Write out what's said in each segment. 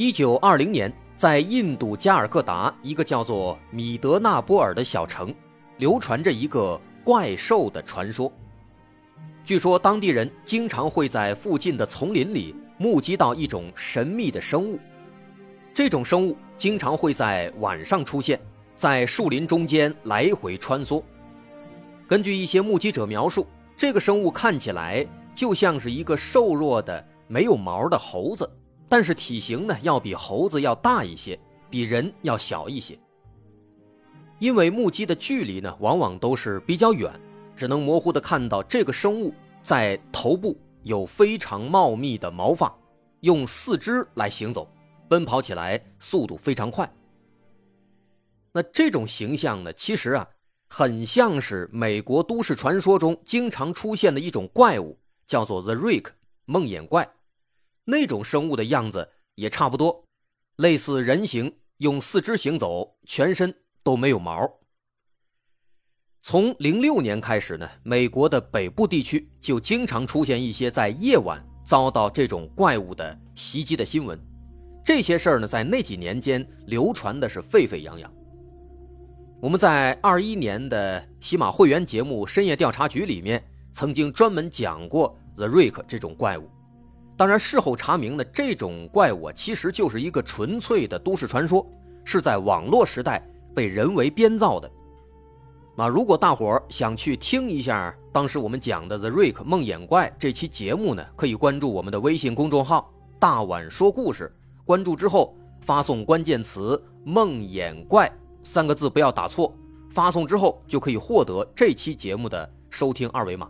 一九二零年，在印度加尔各答一个叫做米德纳波尔的小城，流传着一个怪兽的传说。据说当地人经常会在附近的丛林里目击到一种神秘的生物，这种生物经常会在晚上出现，在树林中间来回穿梭。根据一些目击者描述，这个生物看起来就像是一个瘦弱的、没有毛的猴子。但是体型呢，要比猴子要大一些，比人要小一些。因为目击的距离呢，往往都是比较远，只能模糊的看到这个生物在头部有非常茂密的毛发，用四肢来行走，奔跑起来速度非常快。那这种形象呢，其实啊，很像是美国都市传说中经常出现的一种怪物，叫做 The Rick 梦魇怪。那种生物的样子也差不多，类似人形，用四肢行走，全身都没有毛。从零六年开始呢，美国的北部地区就经常出现一些在夜晚遭到这种怪物的袭击的新闻。这些事儿呢，在那几年间流传的是沸沸扬扬。我们在二一年的喜马会员节目《深夜调查局》里面，曾经专门讲过 The Rick 这种怪物。当然，事后查明呢，这种怪物其实就是一个纯粹的都市传说，是在网络时代被人为编造的。啊，如果大伙儿想去听一下当时我们讲的《The Rick 梦魇怪》这期节目呢，可以关注我们的微信公众号“大碗说故事”。关注之后，发送关键词“梦魇怪”三个字，不要打错。发送之后就可以获得这期节目的收听二维码。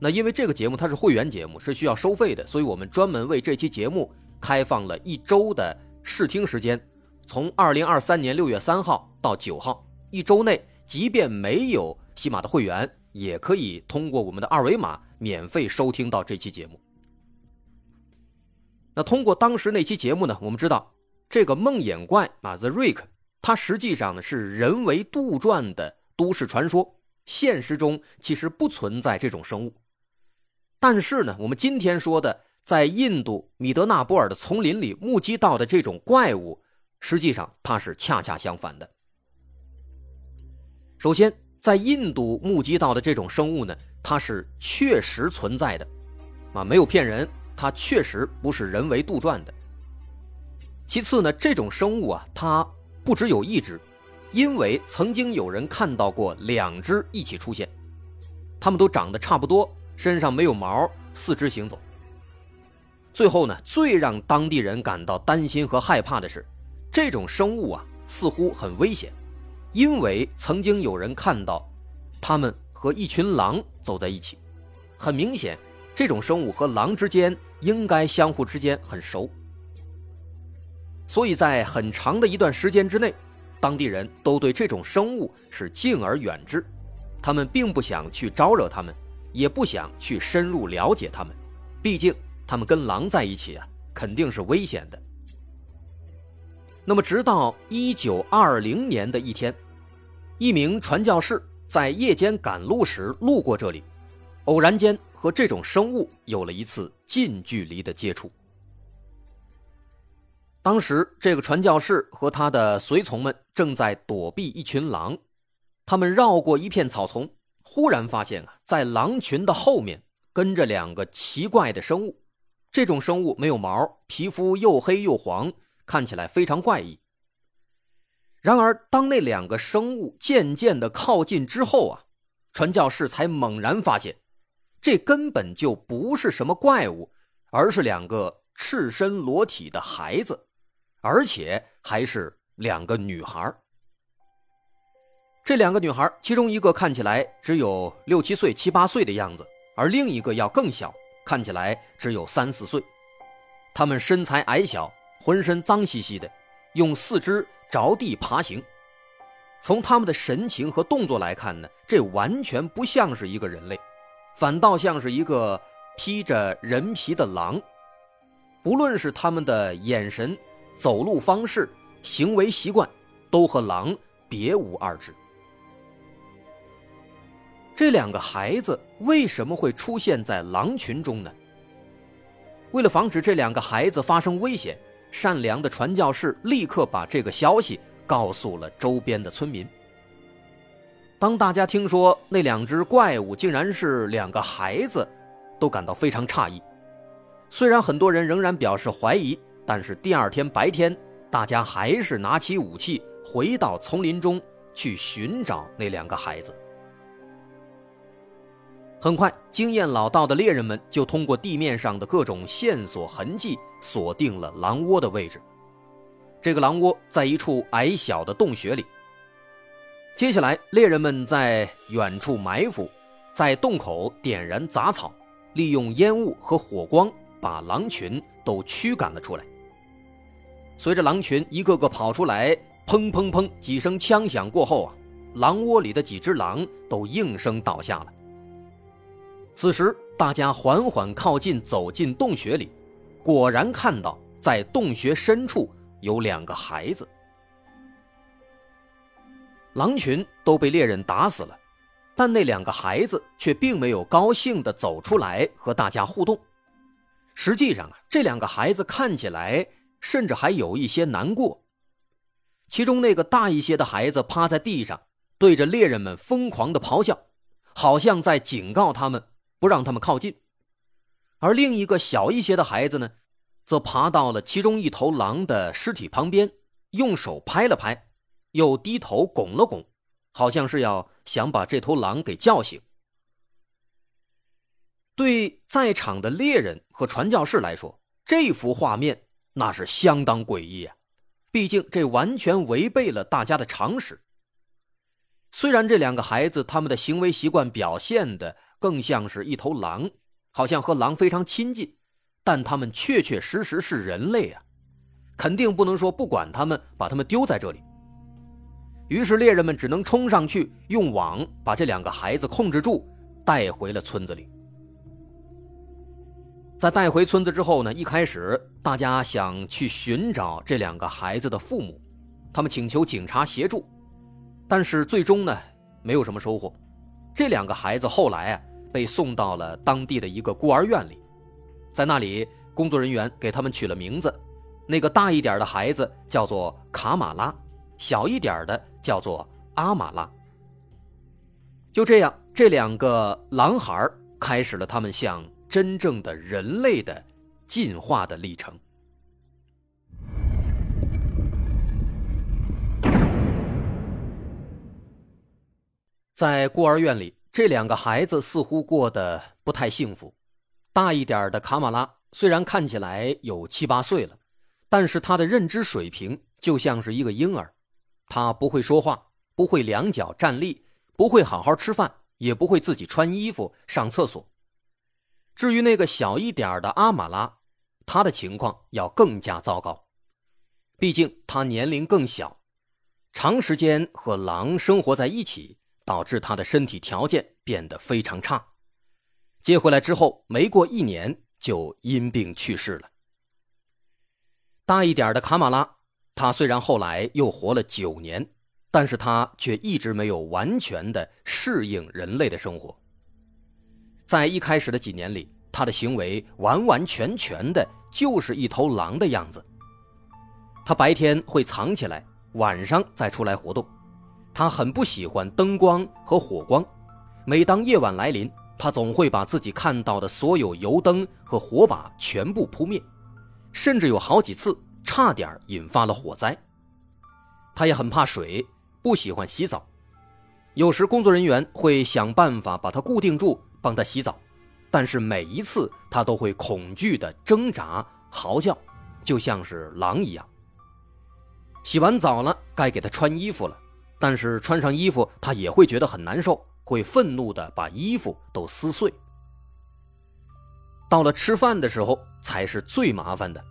那因为这个节目它是会员节目，是需要收费的，所以我们专门为这期节目开放了一周的试听时间，从二零二三年六月三号到九号，一周内，即便没有喜马的会员，也可以通过我们的二维码免费收听到这期节目。那通过当时那期节目呢，我们知道这个梦魇怪啊，The Rick，它实际上呢是人为杜撰的都市传说，现实中其实不存在这种生物。但是呢，我们今天说的在印度米德纳波尔的丛林里目击到的这种怪物，实际上它是恰恰相反的。首先，在印度目击到的这种生物呢，它是确实存在的，啊，没有骗人，它确实不是人为杜撰的。其次呢，这种生物啊，它不只有一只，因为曾经有人看到过两只一起出现，它们都长得差不多。身上没有毛，四肢行走。最后呢，最让当地人感到担心和害怕的是，这种生物啊，似乎很危险，因为曾经有人看到，他们和一群狼走在一起，很明显，这种生物和狼之间应该相互之间很熟。所以在很长的一段时间之内，当地人都对这种生物是敬而远之，他们并不想去招惹他们。也不想去深入了解他们，毕竟他们跟狼在一起啊，肯定是危险的。那么，直到一九二零年的一天，一名传教士在夜间赶路时路过这里，偶然间和这种生物有了一次近距离的接触。当时，这个传教士和他的随从们正在躲避一群狼，他们绕过一片草丛。忽然发现啊，在狼群的后面跟着两个奇怪的生物。这种生物没有毛，皮肤又黑又黄，看起来非常怪异。然而，当那两个生物渐渐的靠近之后啊，传教士才猛然发现，这根本就不是什么怪物，而是两个赤身裸体的孩子，而且还是两个女孩。这两个女孩，其中一个看起来只有六七岁、七八岁的样子，而另一个要更小，看起来只有三四岁。她们身材矮小，浑身脏兮兮的，用四肢着地爬行。从他们的神情和动作来看呢，这完全不像是一个人类，反倒像是一个披着人皮的狼。不论是他们的眼神、走路方式、行为习惯，都和狼别无二致。这两个孩子为什么会出现在狼群中呢？为了防止这两个孩子发生危险，善良的传教士立刻把这个消息告诉了周边的村民。当大家听说那两只怪物竟然是两个孩子，都感到非常诧异。虽然很多人仍然表示怀疑，但是第二天白天，大家还是拿起武器回到丛林中去寻找那两个孩子。很快，经验老道的猎人们就通过地面上的各种线索痕迹锁定了狼窝的位置。这个狼窝在一处矮小的洞穴里。接下来，猎人们在远处埋伏，在洞口点燃杂草，利用烟雾和火光把狼群都驱赶了出来。随着狼群一个个跑出来，砰砰砰几声枪响过后啊，狼窝里的几只狼都应声倒下了。此时，大家缓缓靠近，走进洞穴里，果然看到在洞穴深处有两个孩子。狼群都被猎人打死了，但那两个孩子却并没有高兴地走出来和大家互动。实际上啊，这两个孩子看起来甚至还有一些难过。其中那个大一些的孩子趴在地上，对着猎人们疯狂地咆哮，好像在警告他们。不让他们靠近，而另一个小一些的孩子呢，则爬到了其中一头狼的尸体旁边，用手拍了拍，又低头拱了拱，好像是要想把这头狼给叫醒。对在场的猎人和传教士来说，这幅画面那是相当诡异啊！毕竟这完全违背了大家的常识。虽然这两个孩子他们的行为习惯表现的。更像是一头狼，好像和狼非常亲近，但他们确确实实是人类啊，肯定不能说不管他们，把他们丢在这里。于是猎人们只能冲上去，用网把这两个孩子控制住，带回了村子里。在带回村子之后呢，一开始大家想去寻找这两个孩子的父母，他们请求警察协助，但是最终呢，没有什么收获。这两个孩子后来啊。被送到了当地的一个孤儿院里，在那里，工作人员给他们取了名字。那个大一点的孩子叫做卡马拉，小一点的叫做阿马拉。就这样，这两个狼孩开始了他们向真正的人类的进化的历程。在孤儿院里。这两个孩子似乎过得不太幸福。大一点的卡马拉虽然看起来有七八岁了，但是他的认知水平就像是一个婴儿。他不会说话，不会两脚站立，不会好好吃饭，也不会自己穿衣服、上厕所。至于那个小一点的阿马拉，他的情况要更加糟糕。毕竟他年龄更小，长时间和狼生活在一起。导致他的身体条件变得非常差，接回来之后没过一年就因病去世了。大一点的卡马拉，他虽然后来又活了九年，但是他却一直没有完全的适应人类的生活。在一开始的几年里，他的行为完完全全的就是一头狼的样子。他白天会藏起来，晚上再出来活动。他很不喜欢灯光和火光，每当夜晚来临，他总会把自己看到的所有油灯和火把全部扑灭，甚至有好几次差点引发了火灾。他也很怕水，不喜欢洗澡，有时工作人员会想办法把他固定住，帮他洗澡，但是每一次他都会恐惧的挣扎、嚎叫，就像是狼一样。洗完澡了，该给他穿衣服了。但是穿上衣服，他也会觉得很难受，会愤怒的把衣服都撕碎。到了吃饭的时候，才是最麻烦的。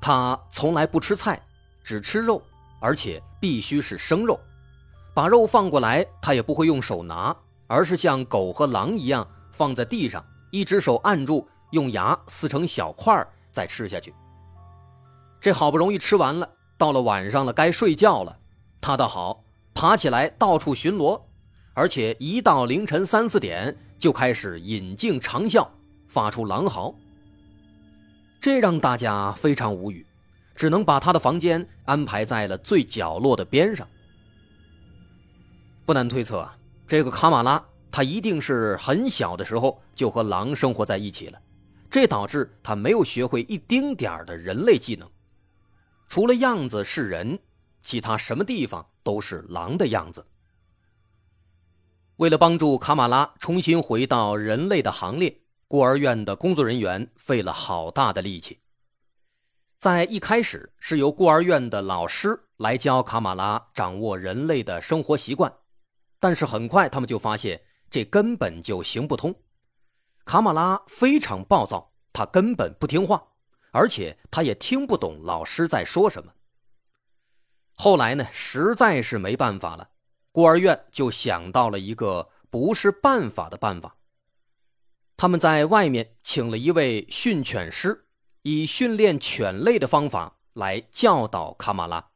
他从来不吃菜，只吃肉，而且必须是生肉。把肉放过来，他也不会用手拿，而是像狗和狼一样放在地上，一只手按住，用牙撕成小块再吃下去。这好不容易吃完了，到了晚上了，该睡觉了，他倒好，爬起来到处巡逻，而且一到凌晨三四点就开始引颈长啸，发出狼嚎。这让大家非常无语，只能把他的房间安排在了最角落的边上。不难推测啊，这个卡马拉他一定是很小的时候就和狼生活在一起了，这导致他没有学会一丁点儿的人类技能，除了样子是人，其他什么地方都是狼的样子。为了帮助卡马拉重新回到人类的行列，孤儿院的工作人员费了好大的力气。在一开始，是由孤儿院的老师来教卡马拉掌握人类的生活习惯。但是很快，他们就发现这根本就行不通。卡马拉非常暴躁，他根本不听话，而且他也听不懂老师在说什么。后来呢，实在是没办法了，孤儿院就想到了一个不是办法的办法。他们在外面请了一位训犬师，以训练犬类的方法来教导卡马拉。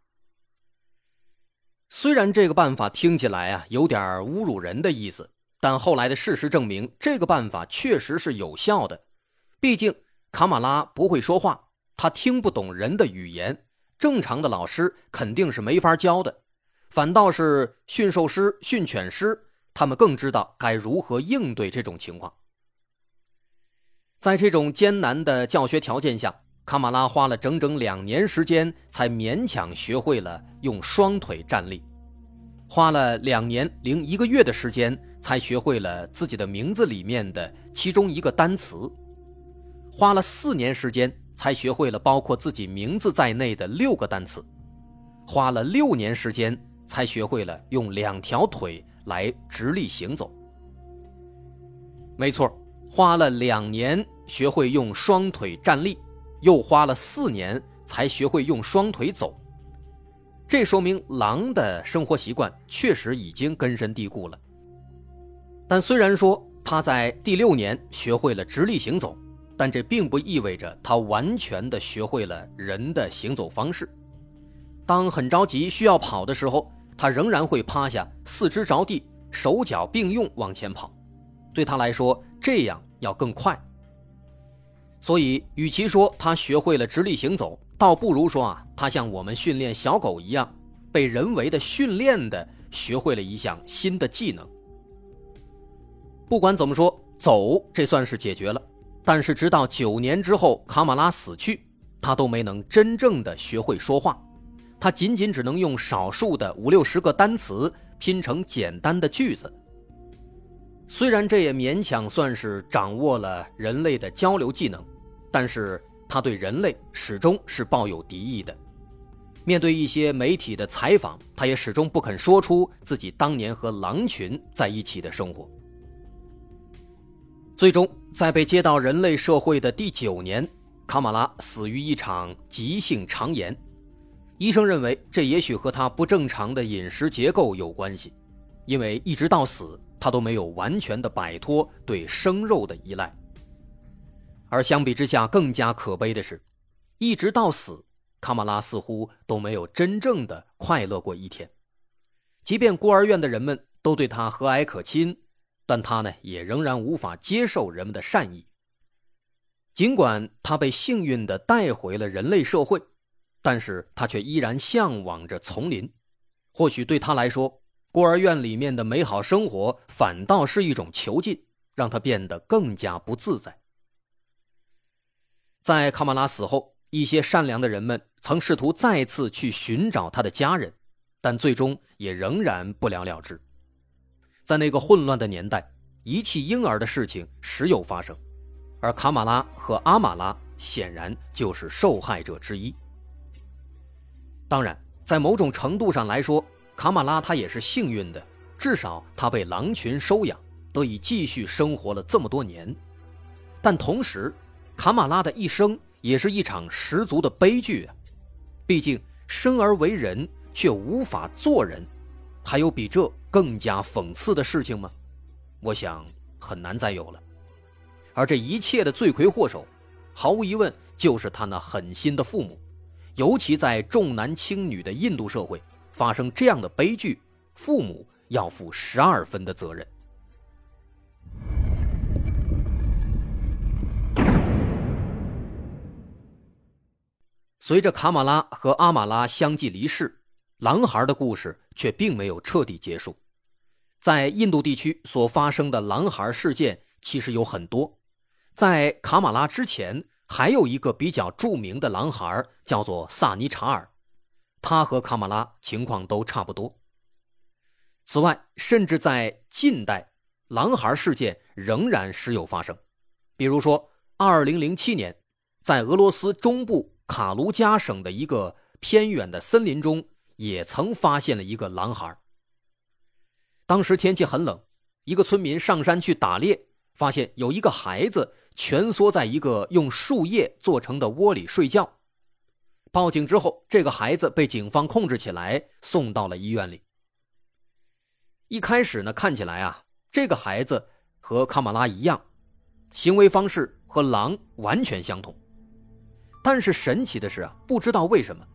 虽然这个办法听起来啊有点侮辱人的意思，但后来的事实证明，这个办法确实是有效的。毕竟卡马拉不会说话，他听不懂人的语言，正常的老师肯定是没法教的。反倒是驯兽师、训犬师，他们更知道该如何应对这种情况。在这种艰难的教学条件下，卡马拉花了整整两年时间，才勉强学会了用双腿站立；花了两年零一个月的时间，才学会了自己的名字里面的其中一个单词；花了四年时间，才学会了包括自己名字在内的六个单词；花了六年时间，才学会了用两条腿来直立行走。没错，花了两年学会用双腿站立。又花了四年才学会用双腿走，这说明狼的生活习惯确实已经根深蒂固了。但虽然说他在第六年学会了直立行走，但这并不意味着他完全的学会了人的行走方式。当很着急需要跑的时候，他仍然会趴下，四肢着地，手脚并用往前跑。对他来说，这样要更快。所以，与其说他学会了直立行走，倒不如说啊，他像我们训练小狗一样，被人为的训练的学会了一项新的技能。不管怎么说，走这算是解决了，但是直到九年之后，卡马拉死去，他都没能真正的学会说话，他仅仅只能用少数的五六十个单词拼成简单的句子。虽然这也勉强算是掌握了人类的交流技能。但是他对人类始终是抱有敌意的。面对一些媒体的采访，他也始终不肯说出自己当年和狼群在一起的生活。最终，在被接到人类社会的第九年，卡马拉死于一场急性肠炎。医生认为，这也许和他不正常的饮食结构有关系，因为一直到死，他都没有完全的摆脱对生肉的依赖。而相比之下，更加可悲的是，一直到死，卡马拉似乎都没有真正的快乐过一天。即便孤儿院的人们都对他和蔼可亲，但他呢，也仍然无法接受人们的善意。尽管他被幸运的带回了人类社会，但是他却依然向往着丛林。或许对他来说，孤儿院里面的美好生活反倒是一种囚禁，让他变得更加不自在。在卡马拉死后，一些善良的人们曾试图再次去寻找他的家人，但最终也仍然不了了之。在那个混乱的年代，遗弃婴儿的事情时有发生，而卡马拉和阿马拉显然就是受害者之一。当然，在某种程度上来说，卡马拉他也是幸运的，至少他被狼群收养，得以继续生活了这么多年。但同时，卡马拉的一生也是一场十足的悲剧啊！毕竟生而为人却无法做人，还有比这更加讽刺的事情吗？我想很难再有了。而这一切的罪魁祸首，毫无疑问就是他那狠心的父母。尤其在重男轻女的印度社会，发生这样的悲剧，父母要负十二分的责任。随着卡马拉和阿马拉相继离世，狼孩的故事却并没有彻底结束。在印度地区所发生的狼孩事件其实有很多，在卡马拉之前。还有一个比较著名的狼孩叫做萨尼查尔，他和卡马拉情况都差不多。此外，甚至在近代，狼孩事件仍然时有发生。比如说，2007年，在俄罗斯中部卡卢加省的一个偏远的森林中，也曾发现了一个狼孩。当时天气很冷，一个村民上山去打猎，发现有一个孩子。蜷缩在一个用树叶做成的窝里睡觉。报警之后，这个孩子被警方控制起来，送到了医院里。一开始呢，看起来啊，这个孩子和卡马拉一样，行为方式和狼完全相同。但是神奇的是啊，不知道为什么，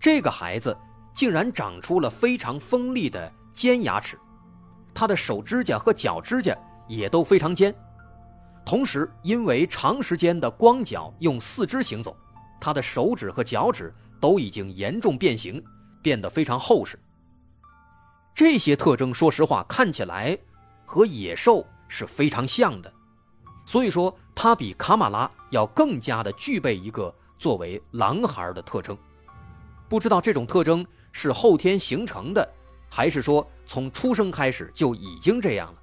这个孩子竟然长出了非常锋利的尖牙齿，他的手指甲和脚指甲也都非常尖。同时，因为长时间的光脚用四肢行走，他的手指和脚趾都已经严重变形，变得非常厚实。这些特征，说实话，看起来和野兽是非常像的，所以说他比卡马拉要更加的具备一个作为狼孩的特征。不知道这种特征是后天形成的，还是说从出生开始就已经这样了？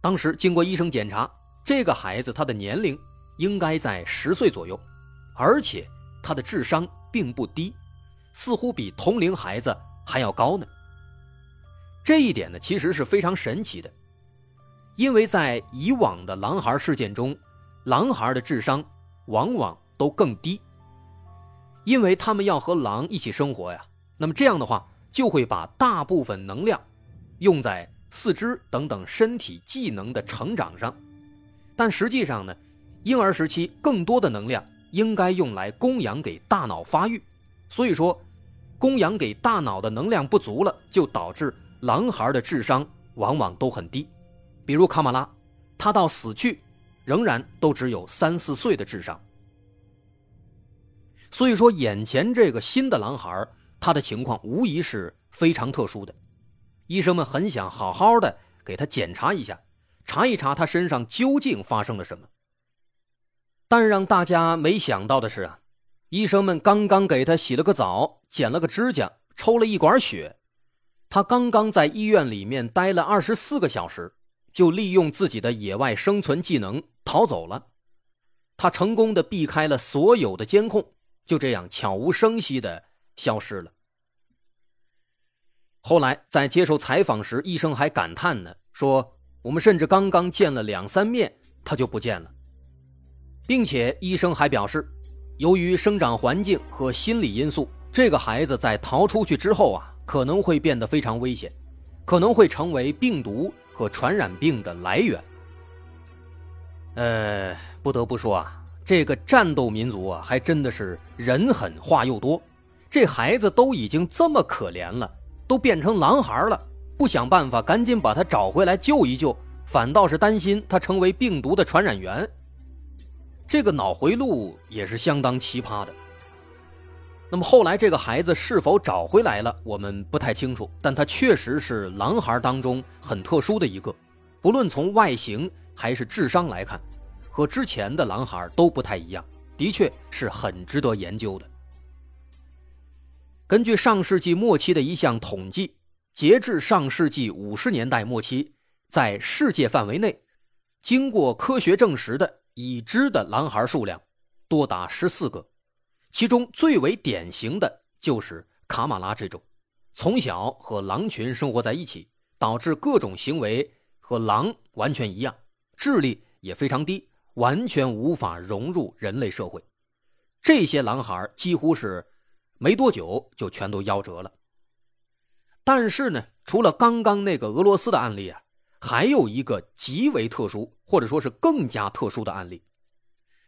当时经过医生检查，这个孩子他的年龄应该在十岁左右，而且他的智商并不低，似乎比同龄孩子还要高呢。这一点呢，其实是非常神奇的，因为在以往的狼孩事件中，狼孩的智商往往都更低，因为他们要和狼一起生活呀。那么这样的话，就会把大部分能量用在。四肢等等身体技能的成长上，但实际上呢，婴儿时期更多的能量应该用来供养给大脑发育，所以说，供养给大脑的能量不足了，就导致狼孩的智商往往都很低。比如卡马拉，他到死去仍然都只有三四岁的智商。所以说，眼前这个新的狼孩，他的情况无疑是非常特殊的。医生们很想好好的给他检查一下，查一查他身上究竟发生了什么。但让大家没想到的是啊，医生们刚刚给他洗了个澡，剪了个指甲，抽了一管血，他刚刚在医院里面待了二十四个小时，就利用自己的野外生存技能逃走了。他成功的避开了所有的监控，就这样悄无声息的消失了。后来在接受采访时，医生还感叹呢，说：“我们甚至刚刚见了两三面，他就不见了。”并且医生还表示，由于生长环境和心理因素，这个孩子在逃出去之后啊，可能会变得非常危险，可能会成为病毒和传染病的来源。呃，不得不说啊，这个战斗民族啊，还真的是人狠话又多。这孩子都已经这么可怜了。都变成狼孩了，不想办法赶紧把他找回来救一救，反倒是担心他成为病毒的传染源。这个脑回路也是相当奇葩的。那么后来这个孩子是否找回来了，我们不太清楚，但他确实是狼孩当中很特殊的一个，不论从外形还是智商来看，和之前的狼孩都不太一样，的确是很值得研究的。根据上世纪末期的一项统计，截至上世纪五十年代末期，在世界范围内，经过科学证实的已知的狼孩数量多达十四个，其中最为典型的就是卡马拉这种，从小和狼群生活在一起，导致各种行为和狼完全一样，智力也非常低，完全无法融入人类社会。这些狼孩几乎是没多久就全都夭折了。但是呢，除了刚刚那个俄罗斯的案例啊，还有一个极为特殊，或者说是更加特殊的案例。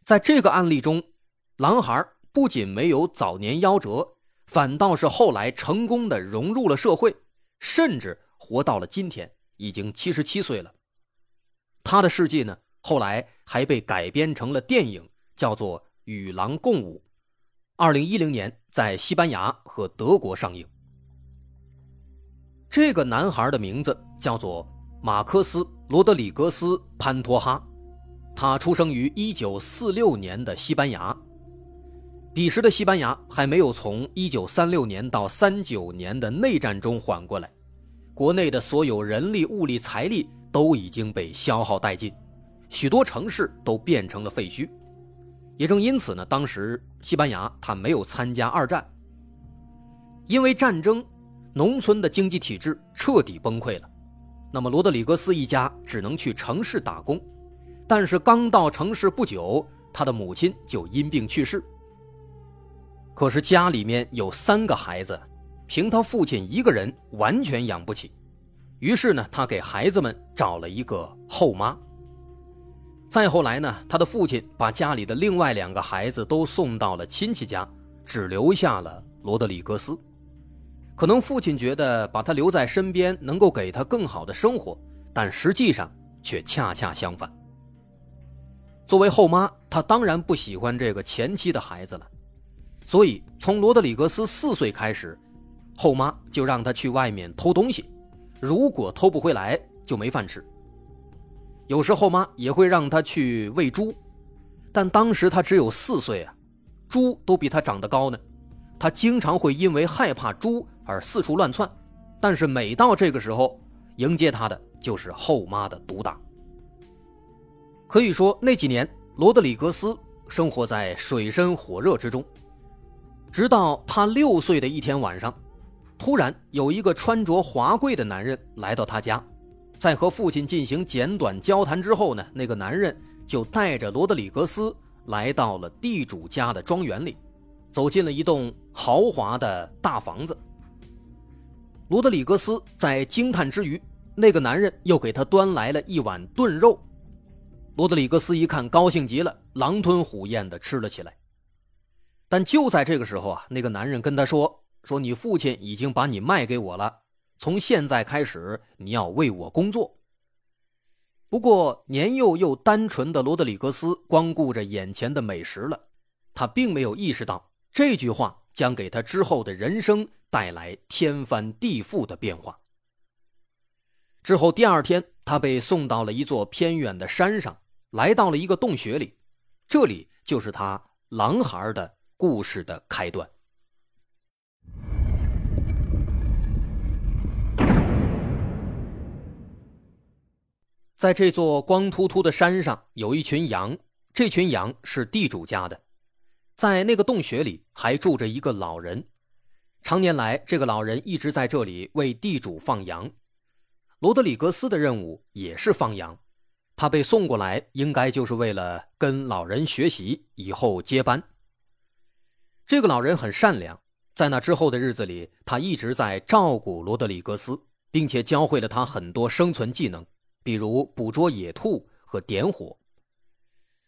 在这个案例中，狼孩不仅没有早年夭折，反倒是后来成功的融入了社会，甚至活到了今天，已经七十七岁了。他的事迹呢，后来还被改编成了电影，叫做《与狼共舞》，二零一零年在西班牙和德国上映。这个男孩的名字叫做马克思·罗德里格斯·潘托哈，他出生于1946年的西班牙。彼时的西班牙还没有从1936年到39年的内战中缓过来，国内的所有人力、物力、财力都已经被消耗殆尽，许多城市都变成了废墟。也正因此呢，当时西班牙他没有参加二战，因为战争。农村的经济体制彻底崩溃了，那么罗德里格斯一家只能去城市打工，但是刚到城市不久，他的母亲就因病去世。可是家里面有三个孩子，凭他父亲一个人完全养不起，于是呢，他给孩子们找了一个后妈。再后来呢，他的父亲把家里的另外两个孩子都送到了亲戚家，只留下了罗德里格斯。可能父亲觉得把他留在身边能够给他更好的生活，但实际上却恰恰相反。作为后妈，她当然不喜欢这个前妻的孩子了，所以从罗德里格斯四岁开始，后妈就让他去外面偷东西，如果偷不回来就没饭吃。有时后妈也会让他去喂猪，但当时他只有四岁啊，猪都比他长得高呢。他经常会因为害怕猪而四处乱窜，但是每到这个时候，迎接他的就是后妈的毒打。可以说那几年，罗德里格斯生活在水深火热之中。直到他六岁的一天晚上，突然有一个穿着华贵的男人来到他家，在和父亲进行简短交谈之后呢，那个男人就带着罗德里格斯来到了地主家的庄园里。走进了一栋豪华的大房子。罗德里格斯在惊叹之余，那个男人又给他端来了一碗炖肉。罗德里格斯一看，高兴极了，狼吞虎咽的吃了起来。但就在这个时候啊，那个男人跟他说：“说你父亲已经把你卖给我了，从现在开始你要为我工作。”不过年幼又单纯的罗德里格斯光顾着眼前的美食了，他并没有意识到。这句话将给他之后的人生带来天翻地覆的变化。之后第二天，他被送到了一座偏远的山上，来到了一个洞穴里，这里就是他狼孩的故事的开端。在这座光秃秃的山上，有一群羊，这群羊是地主家的。在那个洞穴里还住着一个老人，常年来，这个老人一直在这里为地主放羊。罗德里格斯的任务也是放羊，他被送过来，应该就是为了跟老人学习，以后接班。这个老人很善良，在那之后的日子里，他一直在照顾罗德里格斯，并且教会了他很多生存技能，比如捕捉野兔和点火。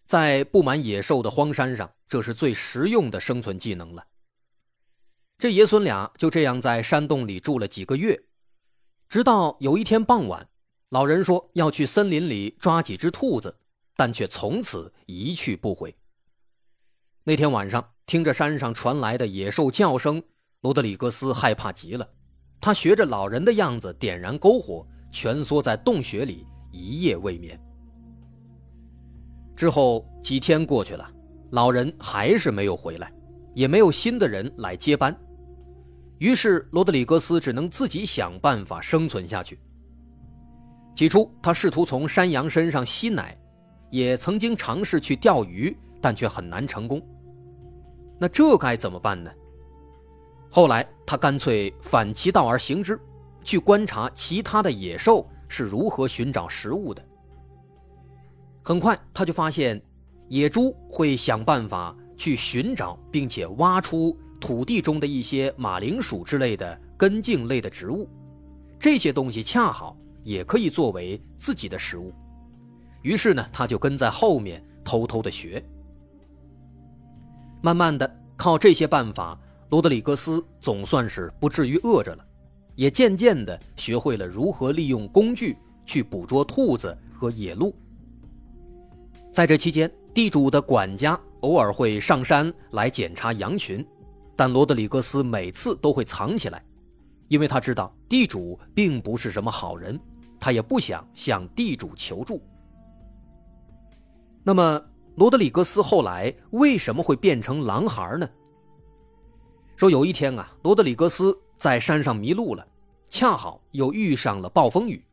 在布满野兽的荒山上，这是最实用的生存技能了。这爷孙俩就这样在山洞里住了几个月，直到有一天傍晚，老人说要去森林里抓几只兔子，但却从此一去不回。那天晚上，听着山上传来的野兽叫声，罗德里格斯害怕极了，他学着老人的样子点燃篝火，蜷缩在洞穴里一夜未眠。之后几天过去了，老人还是没有回来，也没有新的人来接班。于是罗德里格斯只能自己想办法生存下去。起初，他试图从山羊身上吸奶，也曾经尝试去钓鱼，但却很难成功。那这该怎么办呢？后来，他干脆反其道而行之，去观察其他的野兽是如何寻找食物的。很快他就发现，野猪会想办法去寻找并且挖出土地中的一些马铃薯之类的根茎类的植物，这些东西恰好也可以作为自己的食物。于是呢，他就跟在后面偷偷的学。慢慢的，靠这些办法，罗德里格斯总算是不至于饿着了，也渐渐的学会了如何利用工具去捕捉兔子和野鹿。在这期间，地主的管家偶尔会上山来检查羊群，但罗德里格斯每次都会藏起来，因为他知道地主并不是什么好人，他也不想向地主求助。那么，罗德里格斯后来为什么会变成狼孩呢？说有一天啊，罗德里格斯在山上迷路了，恰好又遇上了暴风雨。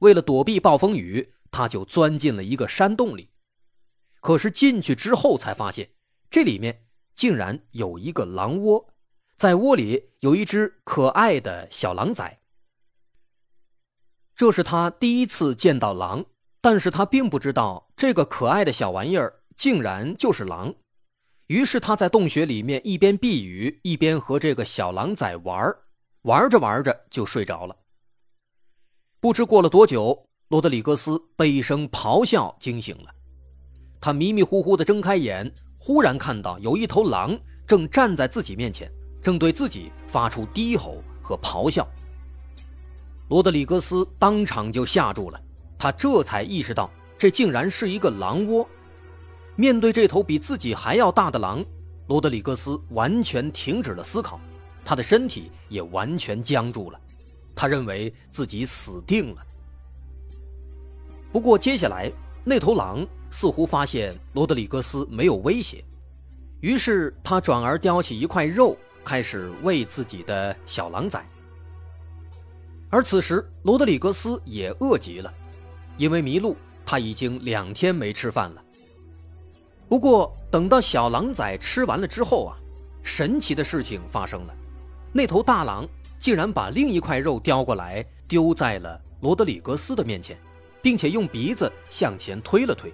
为了躲避暴风雨，他就钻进了一个山洞里。可是进去之后才发现，这里面竟然有一个狼窝，在窝里有一只可爱的小狼崽。这是他第一次见到狼。但是他并不知道这个可爱的小玩意儿竟然就是狼，于是他在洞穴里面一边避雨，一边和这个小狼崽玩玩着玩着就睡着了。不知过了多久，罗德里格斯被一声咆哮惊醒了，他迷迷糊糊的睁开眼，忽然看到有一头狼正站在自己面前，正对自己发出低吼和咆哮。罗德里格斯当场就吓住了。他这才意识到，这竟然是一个狼窝。面对这头比自己还要大的狼，罗德里格斯完全停止了思考，他的身体也完全僵住了。他认为自己死定了。不过接下来，那头狼似乎发现罗德里格斯没有威胁，于是他转而叼起一块肉，开始喂自己的小狼崽。而此时，罗德里格斯也饿极了。因为迷路，他已经两天没吃饭了。不过，等到小狼崽吃完了之后啊，神奇的事情发生了，那头大狼竟然把另一块肉叼过来，丢在了罗德里格斯的面前，并且用鼻子向前推了推。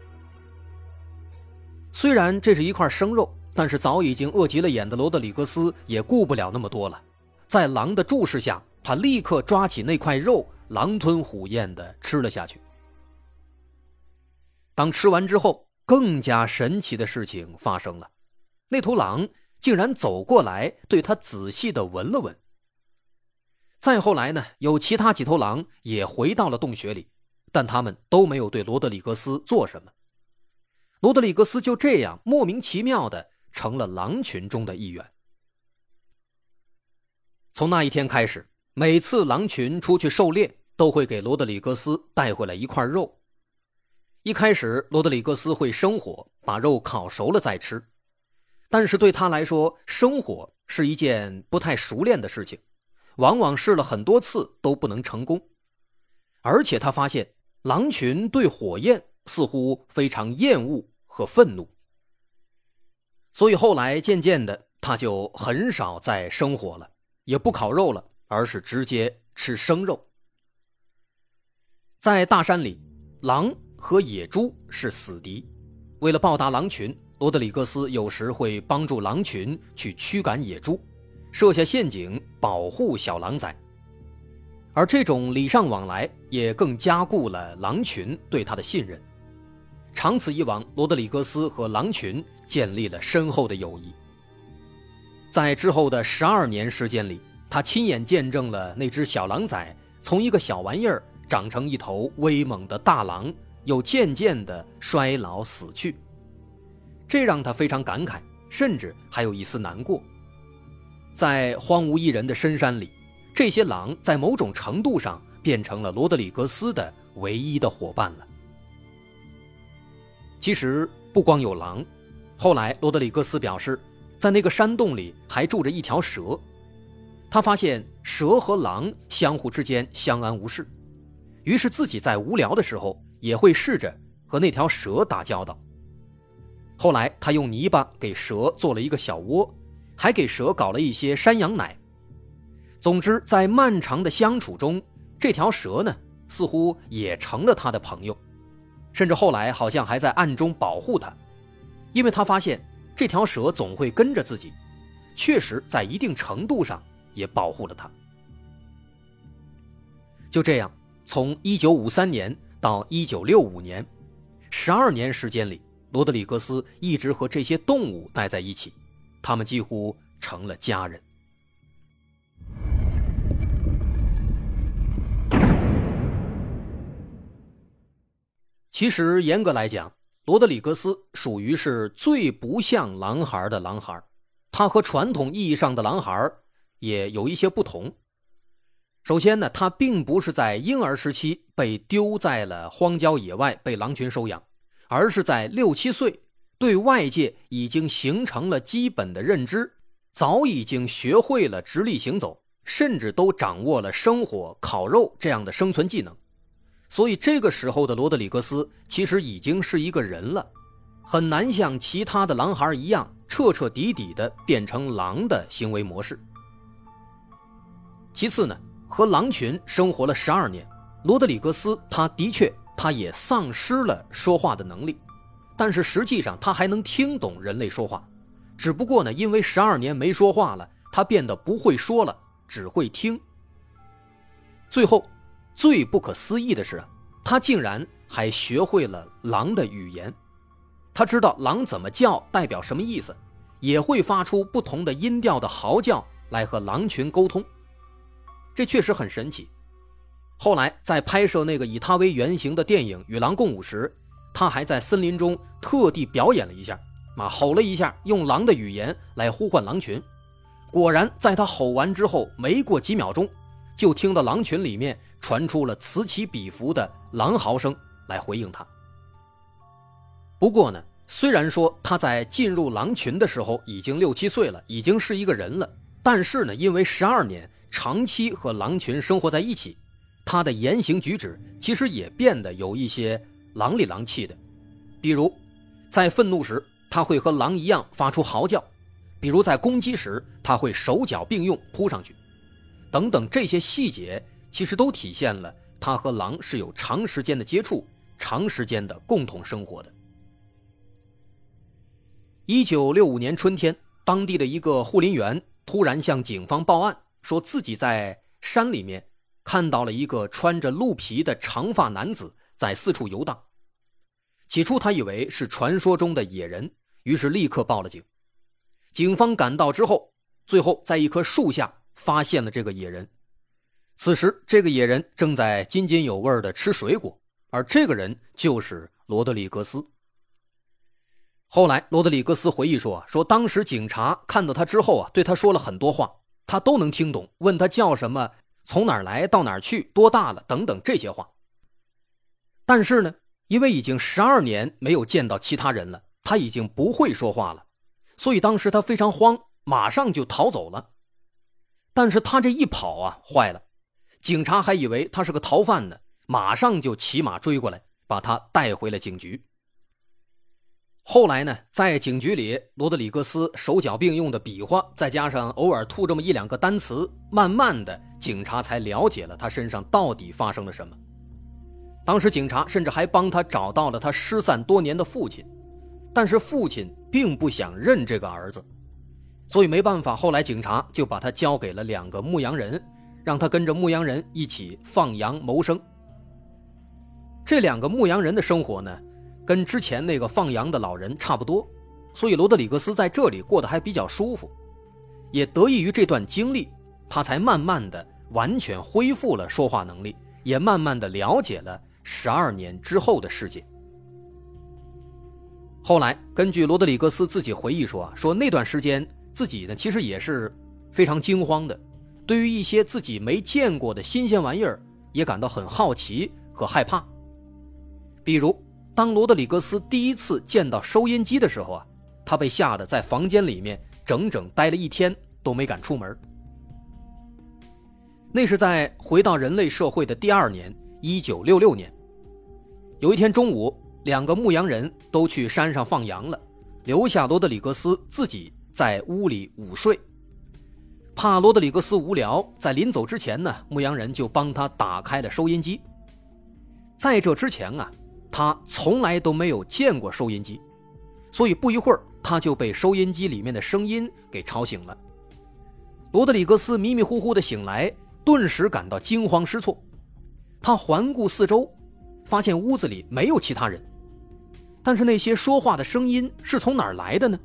虽然这是一块生肉，但是早已经饿急了眼的罗德里格斯也顾不了那么多了，在狼的注视下，他立刻抓起那块肉，狼吞虎咽地吃了下去。当吃完之后，更加神奇的事情发生了，那头狼竟然走过来，对他仔细的闻了闻。再后来呢，有其他几头狼也回到了洞穴里，但他们都没有对罗德里格斯做什么。罗德里格斯就这样莫名其妙的成了狼群中的一员。从那一天开始，每次狼群出去狩猎，都会给罗德里格斯带回来一块肉。一开始，罗德里格斯会生火，把肉烤熟了再吃。但是对他来说，生火是一件不太熟练的事情，往往试了很多次都不能成功。而且他发现，狼群对火焰似乎非常厌恶和愤怒。所以后来渐渐的，他就很少再生火了，也不烤肉了，而是直接吃生肉。在大山里，狼。和野猪是死敌，为了报答狼群，罗德里格斯有时会帮助狼群去驱赶野猪，设下陷阱保护小狼崽。而这种礼尚往来也更加固了狼群对他的信任。长此以往，罗德里格斯和狼群建立了深厚的友谊。在之后的十二年时间里，他亲眼见证了那只小狼崽从一个小玩意儿长成一头威猛的大狼。又渐渐的衰老死去，这让他非常感慨，甚至还有一丝难过。在荒无一人的深山里，这些狼在某种程度上变成了罗德里格斯的唯一的伙伴了。其实不光有狼，后来罗德里格斯表示，在那个山洞里还住着一条蛇，他发现蛇和狼相互之间相安无事，于是自己在无聊的时候。也会试着和那条蛇打交道。后来，他用泥巴给蛇做了一个小窝，还给蛇搞了一些山羊奶。总之，在漫长的相处中，这条蛇呢，似乎也成了他的朋友，甚至后来好像还在暗中保护他，因为他发现这条蛇总会跟着自己，确实在一定程度上也保护了他。就这样，从1953年到1965年，十二年时间里，罗德里格斯一直和这些动物待在一起，他们几乎成了家人。其实严格来讲，罗德里格斯属于是最不像狼孩的狼孩，他和传统意义上的狼孩也有一些不同。首先呢，他并不是在婴儿时期被丢在了荒郊野外被狼群收养，而是在六七岁，对外界已经形成了基本的认知，早已经学会了直立行走，甚至都掌握了生火、烤肉这样的生存技能。所以这个时候的罗德里格斯其实已经是一个人了，很难像其他的狼孩一样彻彻底底的变成狼的行为模式。其次呢，和狼群生活了十二年，罗德里格斯他的确他也丧失了说话的能力，但是实际上他还能听懂人类说话，只不过呢，因为十二年没说话了，他变得不会说了，只会听。最后。最不可思议的是，他竟然还学会了狼的语言。他知道狼怎么叫，代表什么意思，也会发出不同的音调的嚎叫来和狼群沟通。这确实很神奇。后来在拍摄那个以他为原型的电影《与狼共舞》时，他还在森林中特地表演了一下，啊，吼了一下，用狼的语言来呼唤狼群。果然，在他吼完之后，没过几秒钟。就听到狼群里面传出了此起彼伏的狼嚎声来回应他。不过呢，虽然说他在进入狼群的时候已经六七岁了，已经是一个人了，但是呢，因为十二年长期和狼群生活在一起，他的言行举止其实也变得有一些狼里狼气的。比如，在愤怒时，他会和狼一样发出嚎叫；比如在攻击时，他会手脚并用扑上去。等等，这些细节其实都体现了他和狼是有长时间的接触、长时间的共同生活的。一九六五年春天，当地的一个护林员突然向警方报案，说自己在山里面看到了一个穿着鹿皮的长发男子在四处游荡。起初，他以为是传说中的野人，于是立刻报了警。警方赶到之后，最后在一棵树下。发现了这个野人，此时这个野人正在津津有味的吃水果，而这个人就是罗德里格斯。后来，罗德里格斯回忆说：“说当时警察看到他之后啊，对他说了很多话，他都能听懂，问他叫什么，从哪儿来到哪儿去，多大了等等这些话。但是呢，因为已经十二年没有见到其他人了，他已经不会说话了，所以当时他非常慌，马上就逃走了。”但是他这一跑啊，坏了！警察还以为他是个逃犯呢，马上就骑马追过来，把他带回了警局。后来呢，在警局里，罗德里格斯手脚并用的比划，再加上偶尔吐这么一两个单词，慢慢的，警察才了解了他身上到底发生了什么。当时警察甚至还帮他找到了他失散多年的父亲，但是父亲并不想认这个儿子。所以没办法，后来警察就把他交给了两个牧羊人，让他跟着牧羊人一起放羊谋生。这两个牧羊人的生活呢，跟之前那个放羊的老人差不多，所以罗德里格斯在这里过得还比较舒服。也得益于这段经历，他才慢慢的完全恢复了说话能力，也慢慢的了解了十二年之后的世界。后来，根据罗德里格斯自己回忆说啊，说那段时间。自己呢，其实也是非常惊慌的，对于一些自己没见过的新鲜玩意儿，也感到很好奇和害怕。比如，当罗德里格斯第一次见到收音机的时候啊，他被吓得在房间里面整整待了一天都没敢出门。那是在回到人类社会的第二年，一九六六年。有一天中午，两个牧羊人都去山上放羊了，留下罗德里格斯自己。在屋里午睡，怕罗德里格斯无聊，在临走之前呢，牧羊人就帮他打开了收音机。在这之前啊，他从来都没有见过收音机，所以不一会儿他就被收音机里面的声音给吵醒了。罗德里格斯迷迷糊糊的醒来，顿时感到惊慌失措。他环顾四周，发现屋子里没有其他人，但是那些说话的声音是从哪儿来的呢？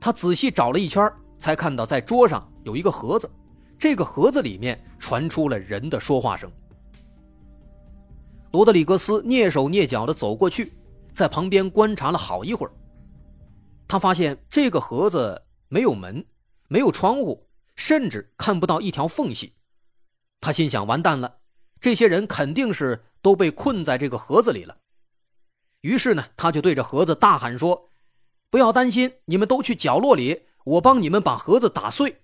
他仔细找了一圈，才看到在桌上有一个盒子，这个盒子里面传出了人的说话声。罗德里格斯蹑手蹑脚地走过去，在旁边观察了好一会儿。他发现这个盒子没有门。没有窗户，甚至看不到一条缝隙。他心想：完蛋了，这些人肯定是都被困在这个盒子里了。于是呢，他就对着盒子大喊说：“不要担心，你们都去角落里，我帮你们把盒子打碎。”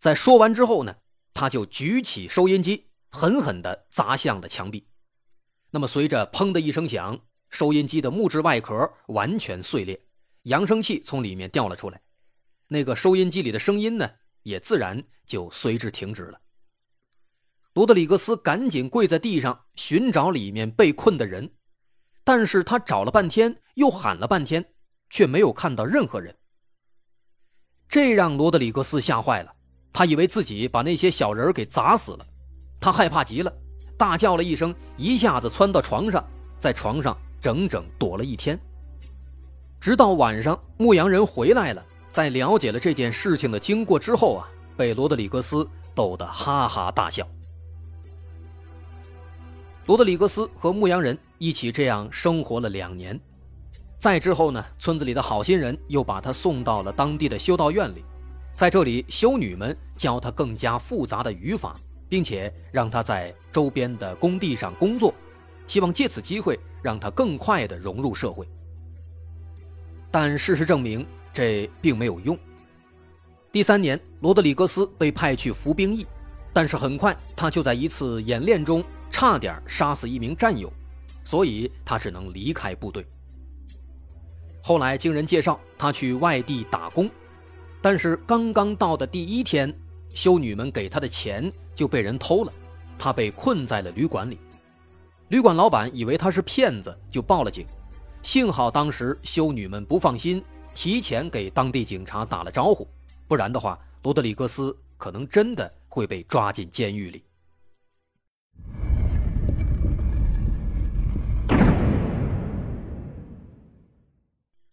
在说完之后呢，他就举起收音机，狠狠地砸向了墙壁。那么，随着“砰”的一声响，收音机的木质外壳完全碎裂，扬声器从里面掉了出来。那个收音机里的声音呢，也自然就随之停止了。罗德里格斯赶紧跪在地上寻找里面被困的人，但是他找了半天，又喊了半天，却没有看到任何人。这让罗德里格斯吓坏了，他以为自己把那些小人给砸死了，他害怕极了，大叫了一声，一下子窜到床上，在床上整整躲了一天，直到晚上牧羊人回来了。在了解了这件事情的经过之后啊，被罗德里格斯逗得哈哈大笑。罗德里格斯和牧羊人一起这样生活了两年，再之后呢，村子里的好心人又把他送到了当地的修道院里，在这里，修女们教他更加复杂的语法，并且让他在周边的工地上工作，希望借此机会让他更快地融入社会。但事实证明。这并没有用。第三年，罗德里格斯被派去服兵役，但是很快他就在一次演练中差点杀死一名战友，所以他只能离开部队。后来经人介绍，他去外地打工，但是刚刚到的第一天，修女们给他的钱就被人偷了，他被困在了旅馆里。旅馆老板以为他是骗子，就报了警。幸好当时修女们不放心。提前给当地警察打了招呼，不然的话，罗德里格斯可能真的会被抓进监狱里。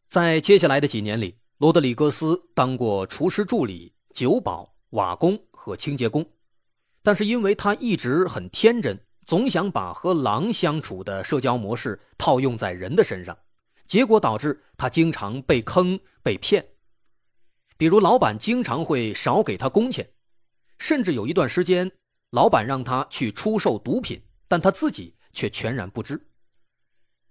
在接下来的几年里，罗德里格斯当过厨师助理、酒保、瓦工和清洁工，但是因为他一直很天真，总想把和狼相处的社交模式套用在人的身上。结果导致他经常被坑被骗，比如老板经常会少给他工钱，甚至有一段时间，老板让他去出售毒品，但他自己却全然不知。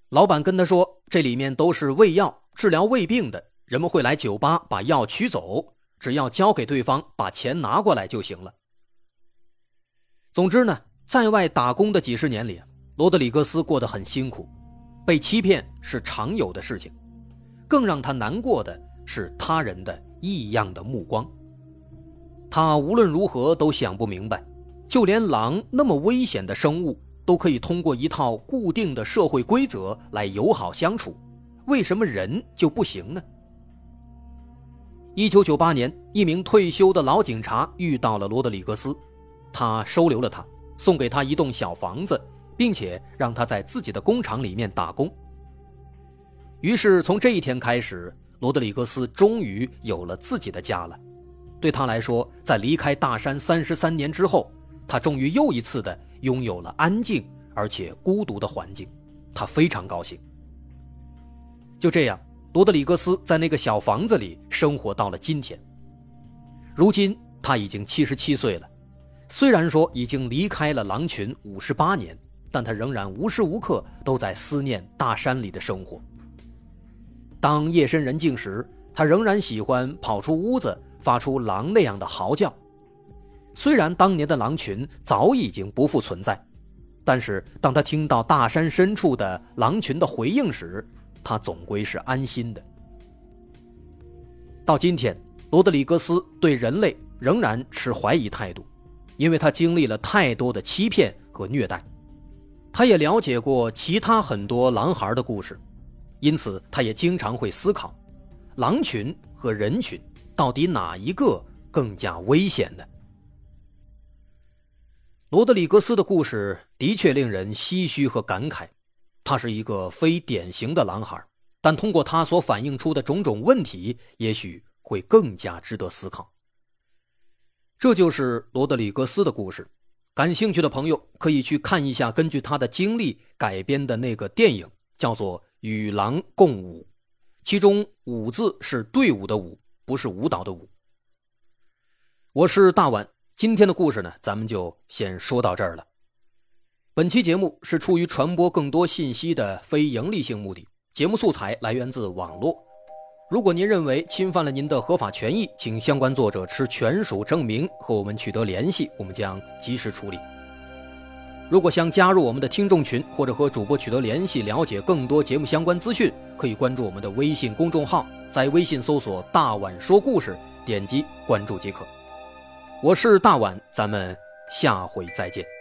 老板跟他说，这里面都是胃药，治疗胃病的，人们会来酒吧把药取走，只要交给对方，把钱拿过来就行了。总之呢，在外打工的几十年里，罗德里格斯过得很辛苦。被欺骗是常有的事情，更让他难过的是他人的异样的目光。他无论如何都想不明白，就连狼那么危险的生物都可以通过一套固定的社会规则来友好相处，为什么人就不行呢？一九九八年，一名退休的老警察遇到了罗德里格斯，他收留了他，送给他一栋小房子。并且让他在自己的工厂里面打工。于是从这一天开始，罗德里格斯终于有了自己的家了。对他来说，在离开大山三十三年之后，他终于又一次的拥有了安静而且孤独的环境，他非常高兴。就这样，罗德里格斯在那个小房子里生活到了今天。如今他已经七十七岁了，虽然说已经离开了狼群五十八年。但他仍然无时无刻都在思念大山里的生活。当夜深人静时，他仍然喜欢跑出屋子，发出狼那样的嚎叫。虽然当年的狼群早已经不复存在，但是当他听到大山深处的狼群的回应时，他总归是安心的。到今天，罗德里格斯对人类仍然持怀疑态度，因为他经历了太多的欺骗和虐待。他也了解过其他很多狼孩的故事，因此他也经常会思考：狼群和人群到底哪一个更加危险呢？罗德里格斯的故事的确令人唏嘘和感慨。他是一个非典型的狼孩，但通过他所反映出的种种问题，也许会更加值得思考。这就是罗德里格斯的故事。感兴趣的朋友可以去看一下根据他的经历改编的那个电影，叫做《与狼共舞》，其中“舞”字是队伍的“舞”，不是舞蹈的“舞”。我是大碗。今天的故事呢，咱们就先说到这儿了。本期节目是出于传播更多信息的非盈利性目的，节目素材来源自网络。如果您认为侵犯了您的合法权益，请相关作者持权属证明和我们取得联系，我们将及时处理。如果想加入我们的听众群或者和主播取得联系，了解更多节目相关资讯，可以关注我们的微信公众号，在微信搜索“大碗说故事”，点击关注即可。我是大碗，咱们下回再见。